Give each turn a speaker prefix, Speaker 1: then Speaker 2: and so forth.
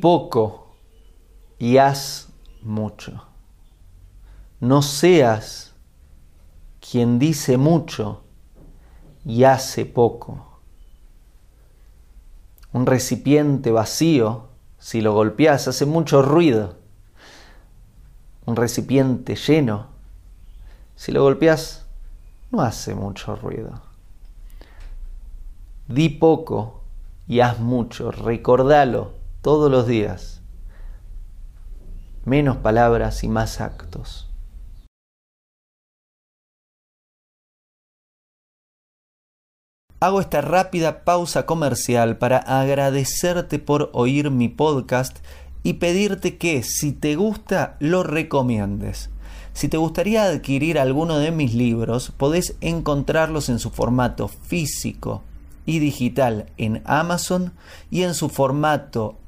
Speaker 1: poco y haz mucho. No seas quien dice mucho y hace poco. Un recipiente vacío, si lo golpeas, hace mucho ruido. Un recipiente lleno, si lo golpeas, no hace mucho ruido. Di poco y haz mucho, recordalo todos los días. Menos palabras y más actos. Hago esta rápida pausa comercial para agradecerte por oír mi podcast y pedirte que si te gusta lo recomiendes. Si te gustaría adquirir alguno de mis libros, podés encontrarlos en su formato físico y digital en Amazon y en su formato